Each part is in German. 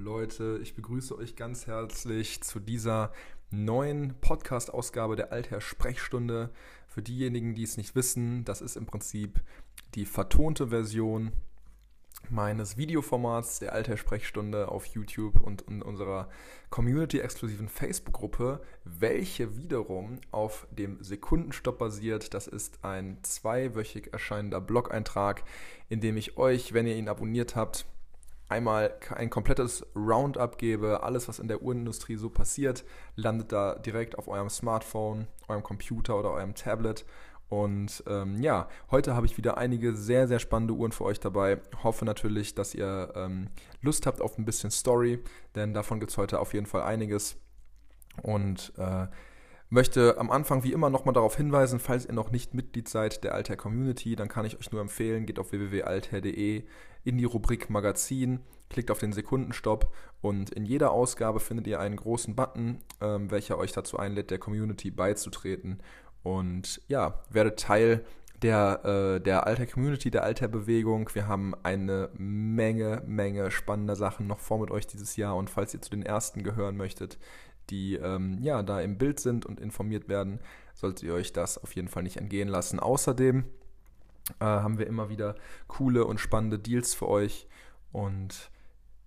Leute, ich begrüße euch ganz herzlich zu dieser neuen Podcast-Ausgabe der Altherr Sprechstunde. Für diejenigen, die es nicht wissen, das ist im Prinzip die vertonte Version meines Videoformats der Alter Sprechstunde auf YouTube und in unserer Community-exklusiven Facebook-Gruppe, welche wiederum auf dem Sekundenstopp basiert. Das ist ein zweiwöchig erscheinender Blog-Eintrag, in dem ich euch, wenn ihr ihn abonniert habt, einmal ein komplettes Roundup gebe. Alles, was in der Uhrenindustrie so passiert, landet da direkt auf eurem Smartphone, eurem Computer oder eurem Tablet. Und ähm, ja, heute habe ich wieder einige sehr, sehr spannende Uhren für euch dabei. Hoffe natürlich, dass ihr ähm, Lust habt auf ein bisschen Story, denn davon gibt es heute auf jeden Fall einiges. Und äh, möchte am Anfang wie immer nochmal darauf hinweisen, falls ihr noch nicht Mitglied seid der Altair Community, dann kann ich euch nur empfehlen, geht auf www.altair.de in die Rubrik Magazin, klickt auf den Sekundenstopp und in jeder Ausgabe findet ihr einen großen Button, ähm, welcher euch dazu einlädt, der Community beizutreten. Und ja, werdet Teil der, äh, der Alter Community, der Alter Bewegung. Wir haben eine Menge, Menge spannender Sachen noch vor mit euch dieses Jahr. Und falls ihr zu den ersten gehören möchtet, die ähm, ja da im Bild sind und informiert werden, solltet ihr euch das auf jeden Fall nicht entgehen lassen. Außerdem äh, haben wir immer wieder coole und spannende Deals für euch und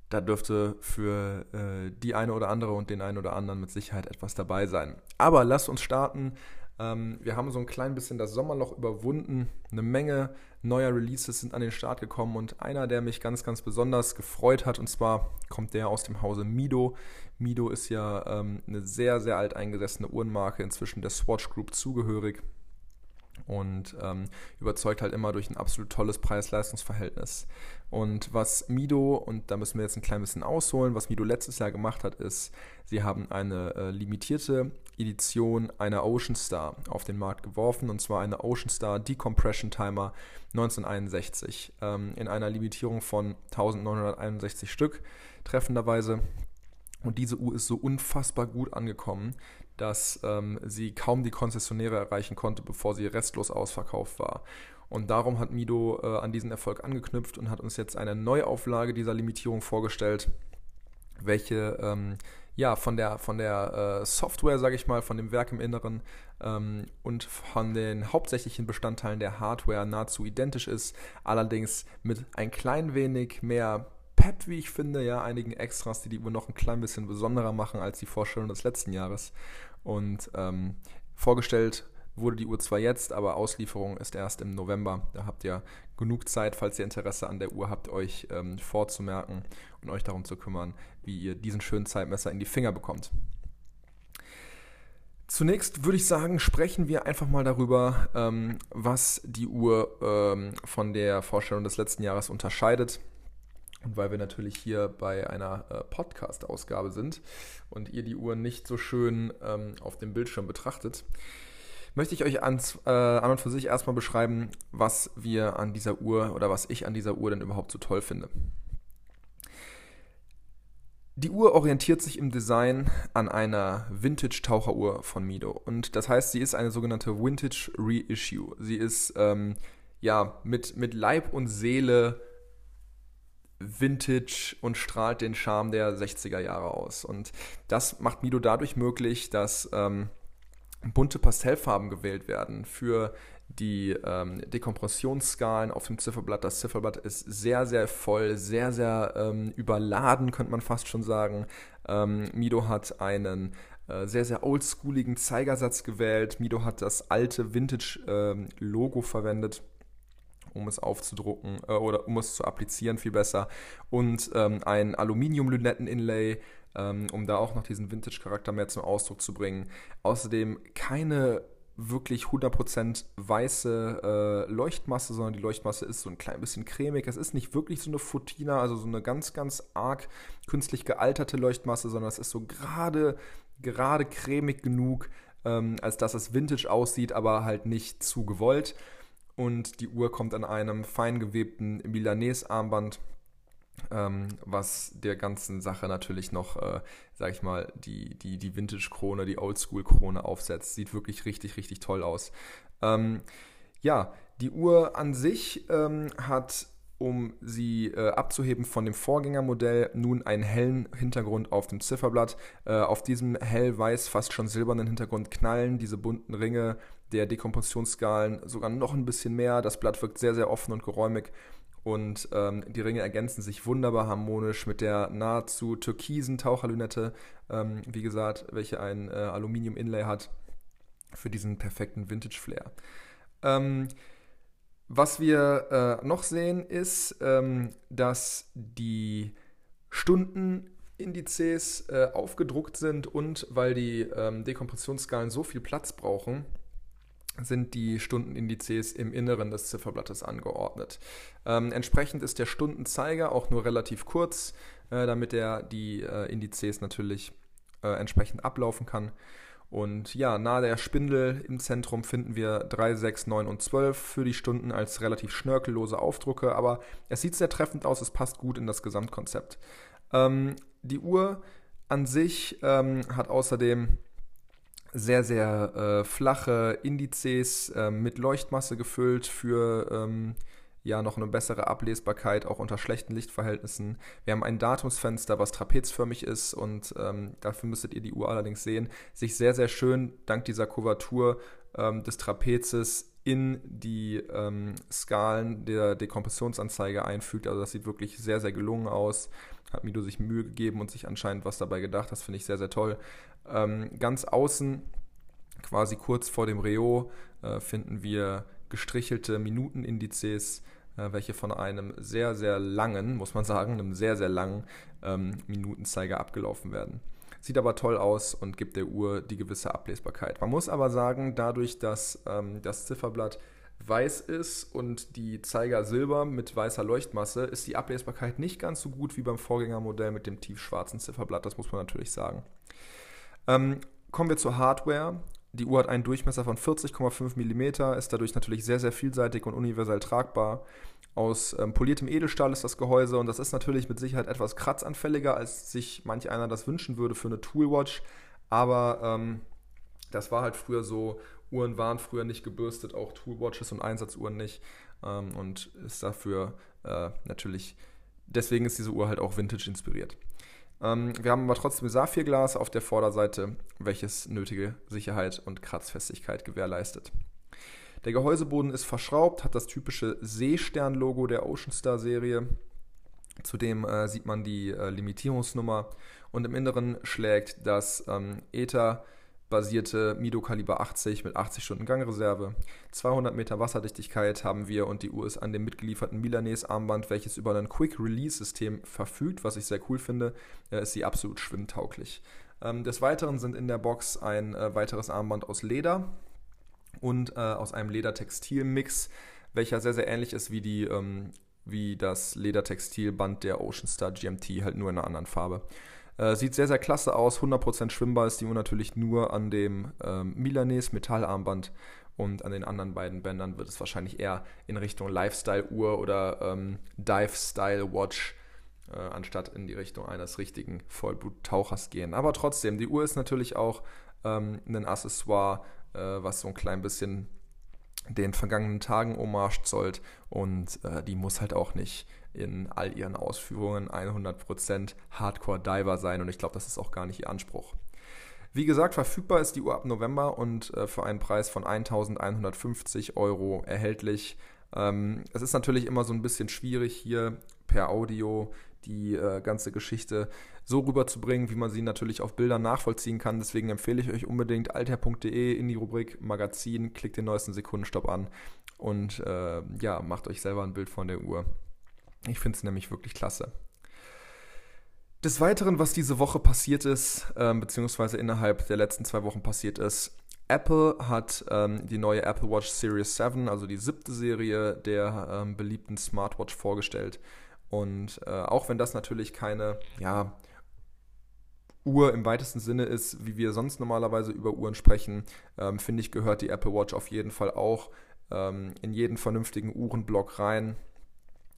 da dürfte für äh, die eine oder andere und den einen oder anderen mit Sicherheit etwas dabei sein. Aber lasst uns starten ähm, wir haben so ein klein bisschen das Sommerloch überwunden. Eine Menge neuer Releases sind an den Start gekommen und einer, der mich ganz, ganz besonders gefreut hat, und zwar kommt der aus dem Hause Mido. Mido ist ja ähm, eine sehr, sehr alteingesessene Uhrenmarke, inzwischen der Swatch Group zugehörig und ähm, überzeugt halt immer durch ein absolut tolles Preis-Leistungs-Verhältnis. Und was Mido, und da müssen wir jetzt ein klein bisschen ausholen, was Mido letztes Jahr gemacht hat, ist, sie haben eine äh, limitierte Edition einer Ocean Star auf den Markt geworfen, und zwar eine Ocean Star Decompression Timer 1961 ähm, in einer Limitierung von 1961 Stück treffenderweise. Und diese Uhr ist so unfassbar gut angekommen, dass ähm, sie kaum die Konzessionäre erreichen konnte, bevor sie restlos ausverkauft war. Und darum hat Mido äh, an diesen Erfolg angeknüpft und hat uns jetzt eine Neuauflage dieser Limitierung vorgestellt, welche ähm, ja von der von der äh, Software, sage ich mal, von dem Werk im Inneren ähm, und von den hauptsächlichen Bestandteilen der Hardware nahezu identisch ist, allerdings mit ein klein wenig mehr Pep, wie ich finde, ja, einigen Extras, die die Uhr noch ein klein bisschen besonderer machen als die Vorstellung des letzten Jahres. Und ähm, vorgestellt wurde die Uhr zwar jetzt, aber Auslieferung ist erst im November. Da habt ihr genug Zeit, falls ihr Interesse an der Uhr habt, euch ähm, vorzumerken und euch darum zu kümmern, wie ihr diesen schönen Zeitmesser in die Finger bekommt. Zunächst würde ich sagen, sprechen wir einfach mal darüber, ähm, was die Uhr ähm, von der Vorstellung des letzten Jahres unterscheidet. Und weil wir natürlich hier bei einer äh, Podcast-Ausgabe sind und ihr die Uhr nicht so schön ähm, auf dem Bildschirm betrachtet, möchte ich euch ans, äh, an und für sich erstmal beschreiben, was wir an dieser Uhr oder was ich an dieser Uhr denn überhaupt so toll finde. Die Uhr orientiert sich im Design an einer Vintage-Taucheruhr von Mido. Und das heißt, sie ist eine sogenannte Vintage Reissue. Sie ist ähm, ja mit, mit Leib und Seele Vintage und strahlt den Charme der 60er Jahre aus. Und das macht Mido dadurch möglich, dass ähm, bunte Pastellfarben gewählt werden für die ähm, Dekompressionsskalen auf dem Zifferblatt. Das Zifferblatt ist sehr, sehr voll, sehr, sehr ähm, überladen, könnte man fast schon sagen. Ähm, Mido hat einen äh, sehr, sehr oldschooligen Zeigersatz gewählt. Mido hat das alte Vintage-Logo ähm, verwendet um es aufzudrucken äh, oder um es zu applizieren, viel besser. Und ähm, ein Aluminium-Lünetten-Inlay, ähm, um da auch noch diesen Vintage-Charakter mehr zum Ausdruck zu bringen. Außerdem keine wirklich 100% weiße äh, Leuchtmasse, sondern die Leuchtmasse ist so ein klein bisschen cremig. Es ist nicht wirklich so eine Futina, also so eine ganz, ganz arg künstlich gealterte Leuchtmasse, sondern es ist so gerade, gerade cremig genug, ähm, als dass es Vintage aussieht, aber halt nicht zu gewollt und die Uhr kommt an einem fein gewebten Milanese-Armband, was der ganzen Sache natürlich noch, äh, sag ich mal, die, die, die Vintage-Krone, die Oldschool-Krone aufsetzt. Sieht wirklich richtig, richtig toll aus. Ähm, ja, die Uhr an sich ähm, hat um sie äh, abzuheben von dem Vorgängermodell, nun einen hellen Hintergrund auf dem Zifferblatt. Äh, auf diesem hellweiß, fast schon silbernen Hintergrund knallen diese bunten Ringe der Dekompressionsskalen sogar noch ein bisschen mehr. Das Blatt wirkt sehr, sehr offen und geräumig. Und ähm, die Ringe ergänzen sich wunderbar harmonisch mit der nahezu türkisen Taucherlünette, ähm, wie gesagt, welche ein äh, Aluminium-Inlay hat für diesen perfekten Vintage-Flair. Ähm, was wir äh, noch sehen, ist, ähm, dass die Stundenindizes äh, aufgedruckt sind und weil die ähm, Dekompressionsskalen so viel Platz brauchen, sind die Stundenindizes im Inneren des Zifferblattes angeordnet. Ähm, entsprechend ist der Stundenzeiger auch nur relativ kurz, äh, damit er die äh, Indizes natürlich äh, entsprechend ablaufen kann. Und ja, nahe der Spindel im Zentrum finden wir 3, 6, 9 und 12 für die Stunden als relativ schnörkellose Aufdrucke, aber es sieht sehr treffend aus, es passt gut in das Gesamtkonzept. Ähm, die Uhr an sich ähm, hat außerdem sehr, sehr äh, flache Indizes äh, mit Leuchtmasse gefüllt für ähm, ja noch eine bessere Ablesbarkeit, auch unter schlechten Lichtverhältnissen. Wir haben ein Datumsfenster, was trapezförmig ist und ähm, dafür müsstet ihr die Uhr allerdings sehen, sich sehr, sehr schön dank dieser Kuvertur ähm, des Trapezes in die ähm, Skalen der Dekompressionsanzeige einfügt. Also das sieht wirklich sehr, sehr gelungen aus. Hat Mido sich Mühe gegeben und sich anscheinend was dabei gedacht. Das finde ich sehr, sehr toll. Ähm, ganz außen, quasi kurz vor dem Reo, äh, finden wir gestrichelte Minutenindizes, äh, welche von einem sehr, sehr langen, muss man sagen, einem sehr, sehr langen ähm, Minutenzeiger abgelaufen werden. Sieht aber toll aus und gibt der Uhr die gewisse Ablesbarkeit. Man muss aber sagen, dadurch, dass ähm, das Zifferblatt weiß ist und die Zeiger silber mit weißer Leuchtmasse, ist die Ablesbarkeit nicht ganz so gut wie beim Vorgängermodell mit dem tiefschwarzen Zifferblatt, das muss man natürlich sagen. Ähm, kommen wir zur Hardware. Die Uhr hat einen Durchmesser von 40,5 mm, ist dadurch natürlich sehr, sehr vielseitig und universell tragbar. Aus ähm, poliertem Edelstahl ist das Gehäuse und das ist natürlich mit Sicherheit etwas kratzanfälliger, als sich manch einer das wünschen würde für eine Toolwatch. Aber ähm, das war halt früher so, Uhren waren früher nicht gebürstet, auch Toolwatches und Einsatzuhren nicht. Ähm, und ist dafür äh, natürlich, deswegen ist diese Uhr halt auch Vintage inspiriert. Ähm, wir haben aber trotzdem Saphirglas auf der Vorderseite, welches nötige Sicherheit und Kratzfestigkeit gewährleistet. Der Gehäuseboden ist verschraubt, hat das typische Seestern-Logo der Ocean Star Serie. Zudem äh, sieht man die äh, Limitierungsnummer und im Inneren schlägt das ähm, Ether basierte Mido Kaliber 80 mit 80 Stunden Gangreserve. 200 Meter Wasserdichtigkeit haben wir und die Uhr ist an dem mitgelieferten Milanese Armband, welches über ein Quick Release System verfügt, was ich sehr cool finde, äh, ist sie absolut schwimmtauglich. Ähm, des Weiteren sind in der Box ein äh, weiteres Armband aus Leder und äh, aus einem Ledertextil-Mix, welcher sehr, sehr ähnlich ist wie die ähm, wie das Ledertextilband der Ocean Star GMT, halt nur in einer anderen Farbe. Äh, sieht sehr, sehr klasse aus. 100% schwimmbar ist die Uhr natürlich nur an dem ähm, Milanese Metallarmband und an den anderen beiden Bändern wird es wahrscheinlich eher in Richtung Lifestyle-Uhr oder ähm, Dive-Style-Watch äh, anstatt in die Richtung eines richtigen Vollblut-Tauchers gehen. Aber trotzdem, die Uhr ist natürlich auch ähm, ein Accessoire, äh, was so ein klein bisschen den vergangenen Tagen hommage zollt und äh, die muss halt auch nicht in all ihren Ausführungen 100% Hardcore-Diver sein und ich glaube, das ist auch gar nicht ihr Anspruch. Wie gesagt, verfügbar ist die Uhr ab November und äh, für einen Preis von 1150 Euro erhältlich. Ähm, es ist natürlich immer so ein bisschen schwierig hier per Audio die äh, ganze Geschichte so rüberzubringen, wie man sie natürlich auf Bildern nachvollziehen kann. Deswegen empfehle ich euch unbedingt alter.de in die Rubrik Magazin, klickt den neuesten Sekundenstopp an und äh, ja, macht euch selber ein Bild von der Uhr. Ich finde es nämlich wirklich klasse. Des Weiteren, was diese Woche passiert ist, ähm, beziehungsweise innerhalb der letzten zwei Wochen passiert ist, Apple hat ähm, die neue Apple Watch Series 7, also die siebte Serie der ähm, beliebten Smartwatch vorgestellt. Und äh, auch wenn das natürlich keine ja, Uhr im weitesten Sinne ist, wie wir sonst normalerweise über Uhren sprechen, ähm, finde ich, gehört die Apple Watch auf jeden Fall auch ähm, in jeden vernünftigen Uhrenblock rein.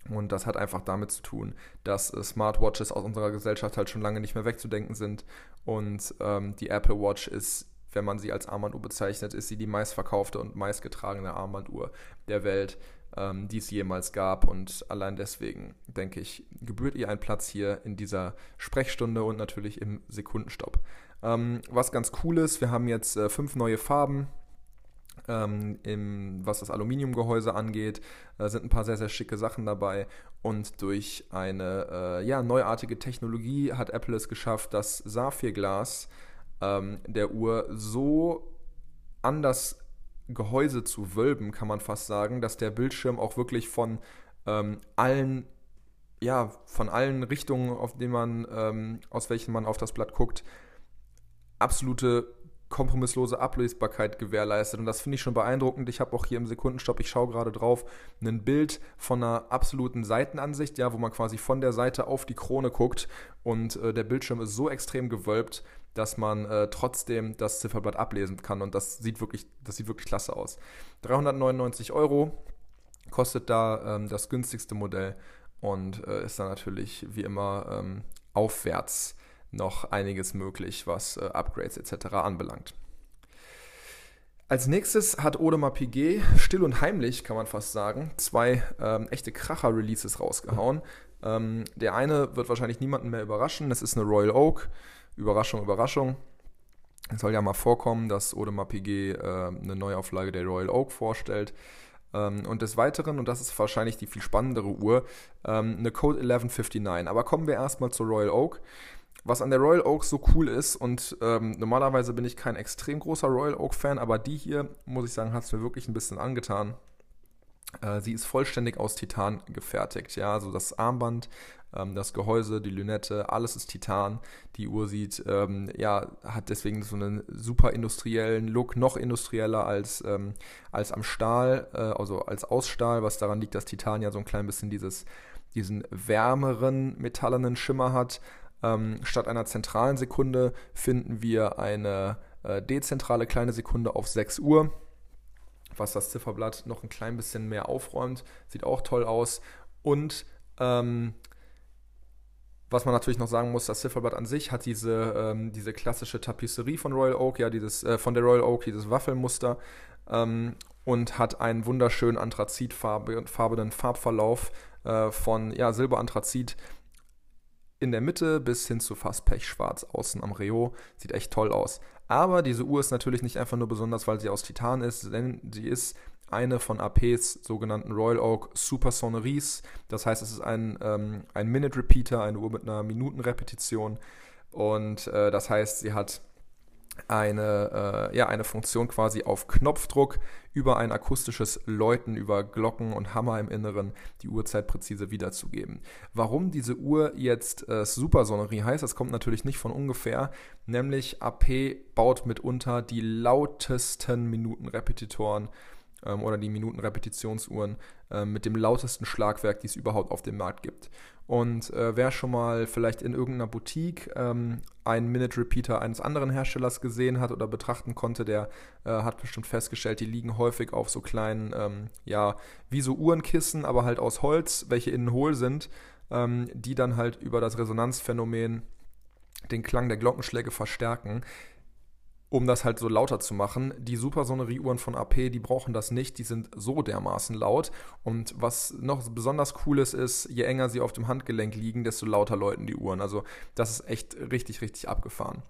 Und das hat einfach damit zu tun, dass äh, Smartwatches aus unserer Gesellschaft halt schon lange nicht mehr wegzudenken sind. Und ähm, die Apple Watch ist, wenn man sie als Armbanduhr bezeichnet, ist sie die meistverkaufte und meistgetragene Armbanduhr der Welt. Ähm, die es jemals gab. Und allein deswegen, denke ich, gebührt ihr ein Platz hier in dieser Sprechstunde und natürlich im Sekundenstopp. Ähm, was ganz cool ist, wir haben jetzt äh, fünf neue Farben. Ähm, im, was das Aluminiumgehäuse angeht, äh, sind ein paar sehr, sehr schicke Sachen dabei. Und durch eine äh, ja, neuartige Technologie hat Apple es geschafft, das Saphirglas ähm, der Uhr so anders Gehäuse zu wölben, kann man fast sagen, dass der Bildschirm auch wirklich von ähm, allen, ja, von allen Richtungen, auf denen man, ähm, aus welchen man auf das Blatt guckt, absolute kompromisslose Ablesbarkeit gewährleistet. Und das finde ich schon beeindruckend. Ich habe auch hier im Sekundenstopp, ich schaue gerade drauf, ein Bild von einer absoluten Seitenansicht, ja, wo man quasi von der Seite auf die Krone guckt und äh, der Bildschirm ist so extrem gewölbt, dass man äh, trotzdem das Zifferblatt ablesen kann. Und das sieht wirklich, das sieht wirklich klasse aus. 399 Euro kostet da ähm, das günstigste Modell und äh, ist dann natürlich wie immer ähm, aufwärts noch einiges möglich, was äh, Upgrades etc. anbelangt. Als nächstes hat Audemars Piguet still und heimlich, kann man fast sagen, zwei ähm, echte Kracher-Releases rausgehauen. Ähm, der eine wird wahrscheinlich niemanden mehr überraschen. Das ist eine Royal Oak. Überraschung, Überraschung. Es soll ja mal vorkommen, dass Audemars Piguet äh, eine Neuauflage der Royal Oak vorstellt. Ähm, und des Weiteren, und das ist wahrscheinlich die viel spannendere Uhr, ähm, eine Code 1159. Aber kommen wir erstmal zur Royal Oak. Was an der Royal Oak so cool ist, und ähm, normalerweise bin ich kein extrem großer Royal Oak-Fan, aber die hier, muss ich sagen, hat es mir wirklich ein bisschen angetan. Äh, sie ist vollständig aus Titan gefertigt. Ja, also das Armband, ähm, das Gehäuse, die Lünette, alles ist Titan. Die Uhr sieht, ähm, ja, hat deswegen so einen super industriellen Look, noch industrieller als, ähm, als am Stahl, äh, also als Ausstahl, was daran liegt, dass Titan ja so ein klein bisschen dieses, diesen wärmeren, metallenen Schimmer hat. Ähm, statt einer zentralen Sekunde finden wir eine äh, dezentrale kleine Sekunde auf 6 Uhr was das Zifferblatt noch ein klein bisschen mehr aufräumt. Sieht auch toll aus. Und ähm, was man natürlich noch sagen muss, das Zifferblatt an sich hat diese, ähm, diese klassische Tapisserie von Royal Oak, ja, dieses, äh, von der Royal Oak, dieses Waffelmuster ähm, und hat einen wunderschönen anthrazitfarbenen Farbverlauf äh, von ja, Silberanthrazit in der Mitte bis hin zu fast pechschwarz außen am Reo. Sieht echt toll aus. Aber diese Uhr ist natürlich nicht einfach nur besonders, weil sie aus Titan ist, denn sie ist eine von APs sogenannten Royal Oak Super Sonneries. Das heißt, es ist ein, ähm, ein Minute Repeater, eine Uhr mit einer Minutenrepetition. Und äh, das heißt, sie hat eine, äh, ja, eine Funktion quasi auf Knopfdruck über ein akustisches Läuten, über Glocken und Hammer im Inneren die Uhrzeit präzise wiederzugeben. Warum diese Uhr jetzt äh, Supersonnerie heißt, das kommt natürlich nicht von ungefähr, nämlich AP baut mitunter die lautesten Minutenrepetitoren ähm, oder die Minutenrepetitionsuhren äh, mit dem lautesten Schlagwerk, die es überhaupt auf dem Markt gibt. Und äh, wer schon mal vielleicht in irgendeiner Boutique ähm, einen Minute Repeater eines anderen Herstellers gesehen hat oder betrachten konnte, der äh, hat bestimmt festgestellt, die liegen häufig auf so kleinen, ähm, ja, wie so Uhrenkissen, aber halt aus Holz, welche innen hohl sind, ähm, die dann halt über das Resonanzphänomen den Klang der Glockenschläge verstärken um das halt so lauter zu machen. Die Supersonnerie-Uhren von AP, die brauchen das nicht, die sind so dermaßen laut. Und was noch besonders cool ist, ist, je enger sie auf dem Handgelenk liegen, desto lauter läuten die Uhren. Also das ist echt richtig, richtig abgefahren.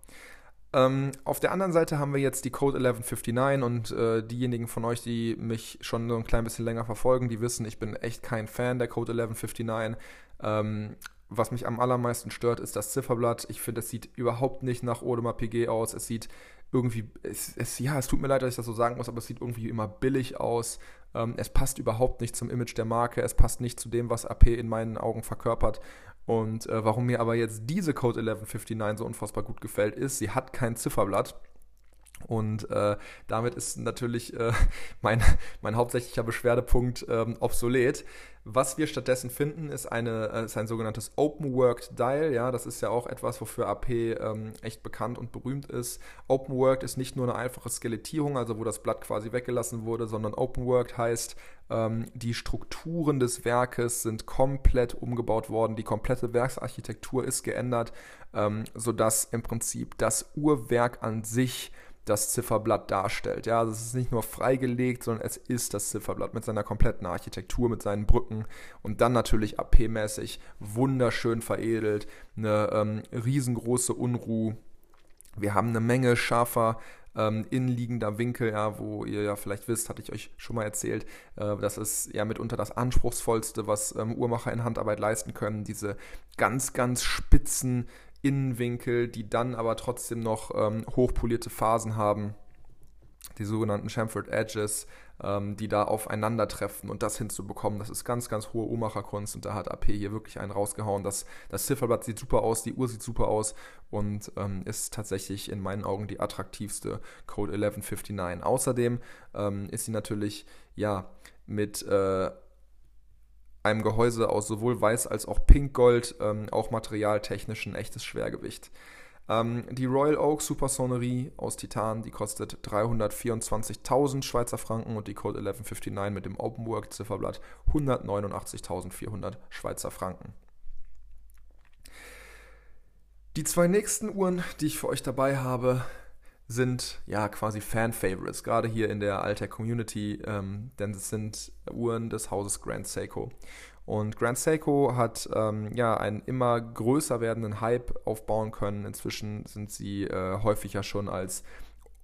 Ähm, auf der anderen Seite haben wir jetzt die Code 1159 und äh, diejenigen von euch, die mich schon so ein klein bisschen länger verfolgen, die wissen, ich bin echt kein Fan der Code 1159. Ähm, was mich am allermeisten stört, ist das Zifferblatt. Ich finde, es sieht überhaupt nicht nach Audemars PG aus. Es sieht irgendwie, es, es, ja, es tut mir leid, dass ich das so sagen muss, aber es sieht irgendwie immer billig aus. Ähm, es passt überhaupt nicht zum Image der Marke. Es passt nicht zu dem, was AP in meinen Augen verkörpert. Und äh, warum mir aber jetzt diese Code 1159 so unfassbar gut gefällt, ist, sie hat kein Zifferblatt. Und äh, damit ist natürlich äh, mein, mein hauptsächlicher Beschwerdepunkt ähm, obsolet. Was wir stattdessen finden, ist, eine, äh, ist ein sogenanntes Open-Worked Dial. Ja, das ist ja auch etwas, wofür AP ähm, echt bekannt und berühmt ist. Open-Worked ist nicht nur eine einfache Skelettierung, also wo das Blatt quasi weggelassen wurde, sondern Open-Worked heißt, ähm, die Strukturen des Werkes sind komplett umgebaut worden. Die komplette Werksarchitektur ist geändert, ähm, sodass im Prinzip das Uhrwerk an sich das Zifferblatt darstellt. Ja, also es ist nicht nur freigelegt, sondern es ist das Zifferblatt mit seiner kompletten Architektur, mit seinen Brücken und dann natürlich AP-mäßig wunderschön veredelt, eine ähm, riesengroße Unruh. Wir haben eine Menge scharfer ähm, innenliegender Winkel, ja, wo ihr ja vielleicht wisst, hatte ich euch schon mal erzählt, äh, das ist ja mitunter das anspruchsvollste, was ähm, Uhrmacher in Handarbeit leisten können. Diese ganz, ganz spitzen Innenwinkel, die dann aber trotzdem noch ähm, hochpolierte Phasen haben die sogenannten Chamfered Edges, ähm, die da aufeinandertreffen und das hinzubekommen, das ist ganz, ganz hohe Uhrmacherkunst und da hat AP hier wirklich einen rausgehauen. Das, das Zifferblatt sieht super aus, die Uhr sieht super aus und ähm, ist tatsächlich in meinen Augen die attraktivste Code 1159. Außerdem ähm, ist sie natürlich, ja, mit äh, einem Gehäuse aus sowohl weiß als auch pinkgold, ähm, auch materialtechnisch ein echtes Schwergewicht. Ähm, die Royal Oak Supersonnerie aus Titan, die kostet 324.000 Schweizer Franken und die Code 1159 mit dem Openwork Zifferblatt 189.400 Schweizer Franken. Die zwei nächsten Uhren, die ich für euch dabei habe, sind ja quasi Fan-Favorites, gerade hier in der Alter Community, ähm, denn es sind Uhren des Hauses Grand Seiko. Und Grand Seiko hat ähm, ja einen immer größer werdenden Hype aufbauen können. Inzwischen sind sie äh, häufiger schon als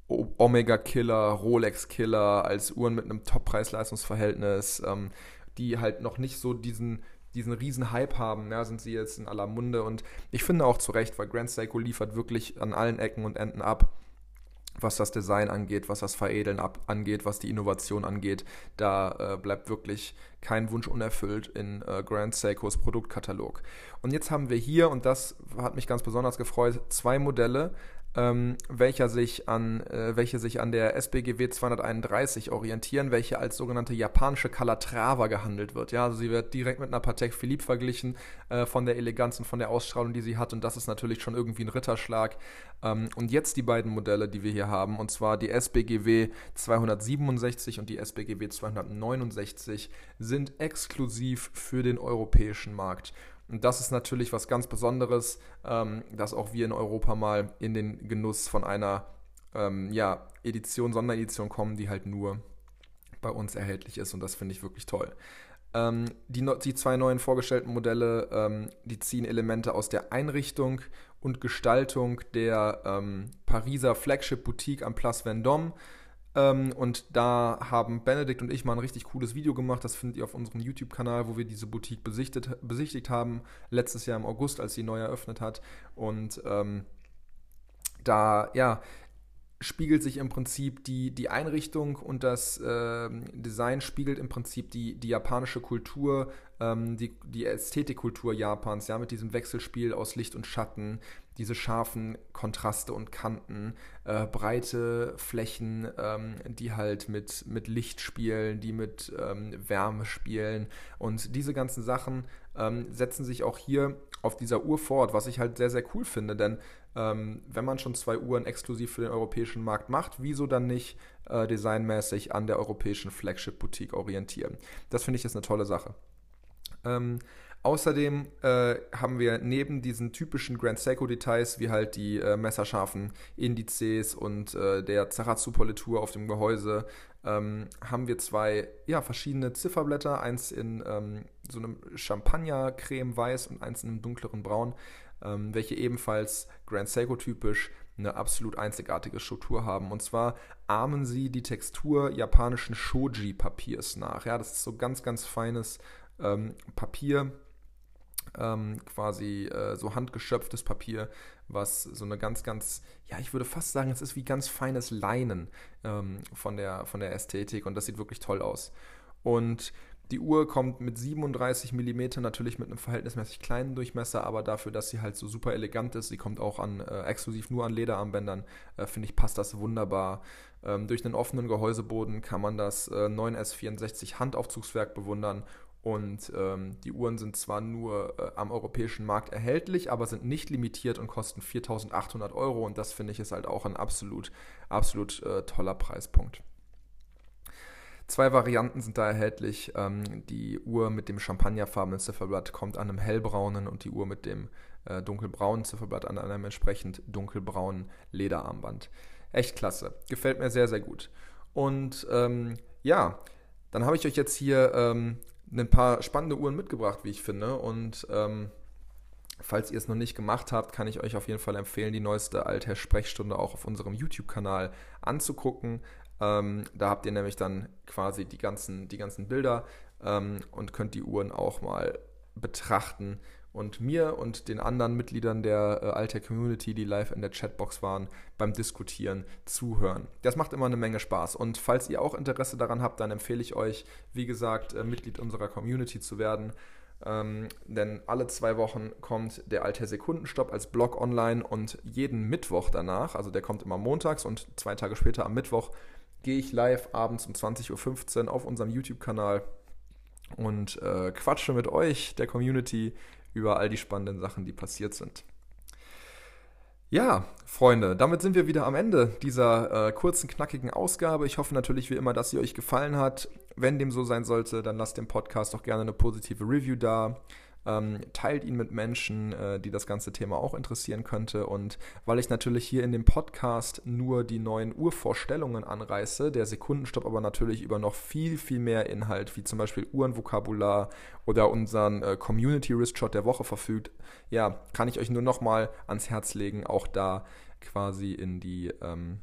Omega-Killer, Rolex-Killer, als Uhren mit einem Top-Preis-Leistungsverhältnis, ähm, die halt noch nicht so diesen diesen riesen Hype haben, ja, sind sie jetzt in aller Munde und ich finde auch zu Recht, weil Grand Seiko liefert wirklich an allen Ecken und Enden ab was das Design angeht, was das Veredeln ab, angeht, was die Innovation angeht. Da äh, bleibt wirklich kein Wunsch unerfüllt in äh, Grand Seikos Produktkatalog. Und jetzt haben wir hier, und das hat mich ganz besonders gefreut, zwei Modelle, ähm, welcher sich an, äh, welche sich an der SBGW 231 orientieren, welche als sogenannte japanische Calatrava gehandelt wird. Ja, also sie wird direkt mit einer Patek Philippe verglichen äh, von der Eleganz und von der Ausstrahlung, die sie hat und das ist natürlich schon irgendwie ein Ritterschlag. Ähm, und jetzt die beiden Modelle, die wir hier haben, und zwar die SBGW 267 und die SBGW 269 sind exklusiv für den europäischen Markt. Und das ist natürlich was ganz Besonderes, ähm, dass auch wir in Europa mal in den Genuss von einer ähm, ja, Edition, Sonderedition kommen, die halt nur bei uns erhältlich ist. Und das finde ich wirklich toll. Ähm, die, die, zwei neuen vorgestellten Modelle, ähm, die ziehen Elemente aus der Einrichtung und Gestaltung der ähm, Pariser Flagship Boutique am Place Vendôme ähm, und da haben Benedikt und ich mal ein richtig cooles Video gemacht. Das findet ihr auf unserem YouTube-Kanal, wo wir diese Boutique besichtigt, besichtigt haben. Letztes Jahr im August, als sie neu eröffnet hat. Und ähm, da, ja, spiegelt sich im Prinzip die, die Einrichtung und das äh, Design spiegelt im Prinzip die, die japanische Kultur, ähm, die, die Ästhetikkultur Japans, ja, mit diesem Wechselspiel aus Licht und Schatten, diese scharfen Kontraste und Kanten, äh, breite Flächen, ähm, die halt mit, mit Licht spielen, die mit ähm, Wärme spielen. Und diese ganzen Sachen ähm, setzen sich auch hier auf dieser Uhr fort, was ich halt sehr, sehr cool finde. Denn ähm, wenn man schon zwei Uhren exklusiv für den europäischen Markt macht, wieso dann nicht äh, designmäßig an der europäischen Flagship-Boutique orientieren? Das finde ich ist eine tolle Sache. Ähm, Außerdem äh, haben wir neben diesen typischen Grand Seiko-Details, wie halt die äh, messerscharfen Indizes und äh, der Zaratsu-Politur auf dem Gehäuse, ähm, haben wir zwei ja, verschiedene Zifferblätter, eins in ähm, so einem Champagner-Creme-Weiß und eins in einem dunkleren Braun, ähm, welche ebenfalls Grand Seiko-typisch eine absolut einzigartige Struktur haben. Und zwar ahmen sie die Textur japanischen Shoji-Papiers nach. Ja, das ist so ganz, ganz feines ähm, Papier, ähm, quasi äh, so handgeschöpftes Papier, was so eine ganz, ganz, ja, ich würde fast sagen, es ist wie ganz feines Leinen ähm, von, der, von der Ästhetik und das sieht wirklich toll aus. Und die Uhr kommt mit 37 mm natürlich mit einem verhältnismäßig kleinen Durchmesser, aber dafür, dass sie halt so super elegant ist, sie kommt auch an äh, exklusiv nur an Lederarmbändern, äh, finde ich, passt das wunderbar. Ähm, durch einen offenen Gehäuseboden kann man das äh, 9S64 Handaufzugswerk bewundern und ähm, die Uhren sind zwar nur äh, am europäischen Markt erhältlich, aber sind nicht limitiert und kosten 4.800 Euro. Und das finde ich ist halt auch ein absolut, absolut äh, toller Preispunkt. Zwei Varianten sind da erhältlich. Ähm, die Uhr mit dem champagnerfarbenen Zifferblatt kommt an einem hellbraunen und die Uhr mit dem äh, dunkelbraunen Zifferblatt an einem entsprechend dunkelbraunen Lederarmband. Echt klasse. Gefällt mir sehr, sehr gut. Und ähm, ja, dann habe ich euch jetzt hier ähm, ein paar spannende Uhren mitgebracht, wie ich finde. Und ähm, falls ihr es noch nicht gemacht habt, kann ich euch auf jeden Fall empfehlen, die neueste Altherr-Sprechstunde auch auf unserem YouTube-Kanal anzugucken. Ähm, da habt ihr nämlich dann quasi die ganzen, die ganzen Bilder ähm, und könnt die Uhren auch mal betrachten und mir und den anderen Mitgliedern der äh, Alter Community, die live in der Chatbox waren, beim Diskutieren zuhören. Das macht immer eine Menge Spaß. Und falls ihr auch Interesse daran habt, dann empfehle ich euch, wie gesagt, äh, Mitglied unserer Community zu werden. Ähm, denn alle zwei Wochen kommt der Alter Sekundenstopp als Blog online und jeden Mittwoch danach, also der kommt immer montags und zwei Tage später am Mittwoch, gehe ich live abends um 20.15 Uhr auf unserem YouTube-Kanal und äh, quatsche mit euch, der Community, über all die spannenden Sachen, die passiert sind. Ja, Freunde, damit sind wir wieder am Ende dieser äh, kurzen, knackigen Ausgabe. Ich hoffe natürlich wie immer, dass sie euch gefallen hat. Wenn dem so sein sollte, dann lasst dem Podcast doch gerne eine positive Review da. Ähm, teilt ihn mit Menschen, äh, die das ganze Thema auch interessieren könnte. Und weil ich natürlich hier in dem Podcast nur die neuen Urvorstellungen anreiße, der Sekundenstopp aber natürlich über noch viel, viel mehr Inhalt, wie zum Beispiel Uhrenvokabular oder unseren äh, Community Wrist Shot der Woche verfügt, ja, kann ich euch nur nochmal ans Herz legen, auch da quasi in die ähm,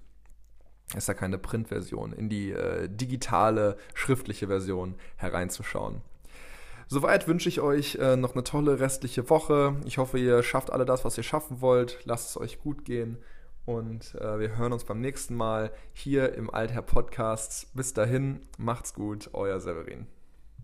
ist ja keine Printversion, in die äh, digitale, schriftliche Version hereinzuschauen. Soweit wünsche ich euch äh, noch eine tolle restliche Woche. Ich hoffe, ihr schafft alle das, was ihr schaffen wollt. Lasst es euch gut gehen. Und äh, wir hören uns beim nächsten Mal hier im Altherr Podcast. Bis dahin, macht's gut, euer Severin.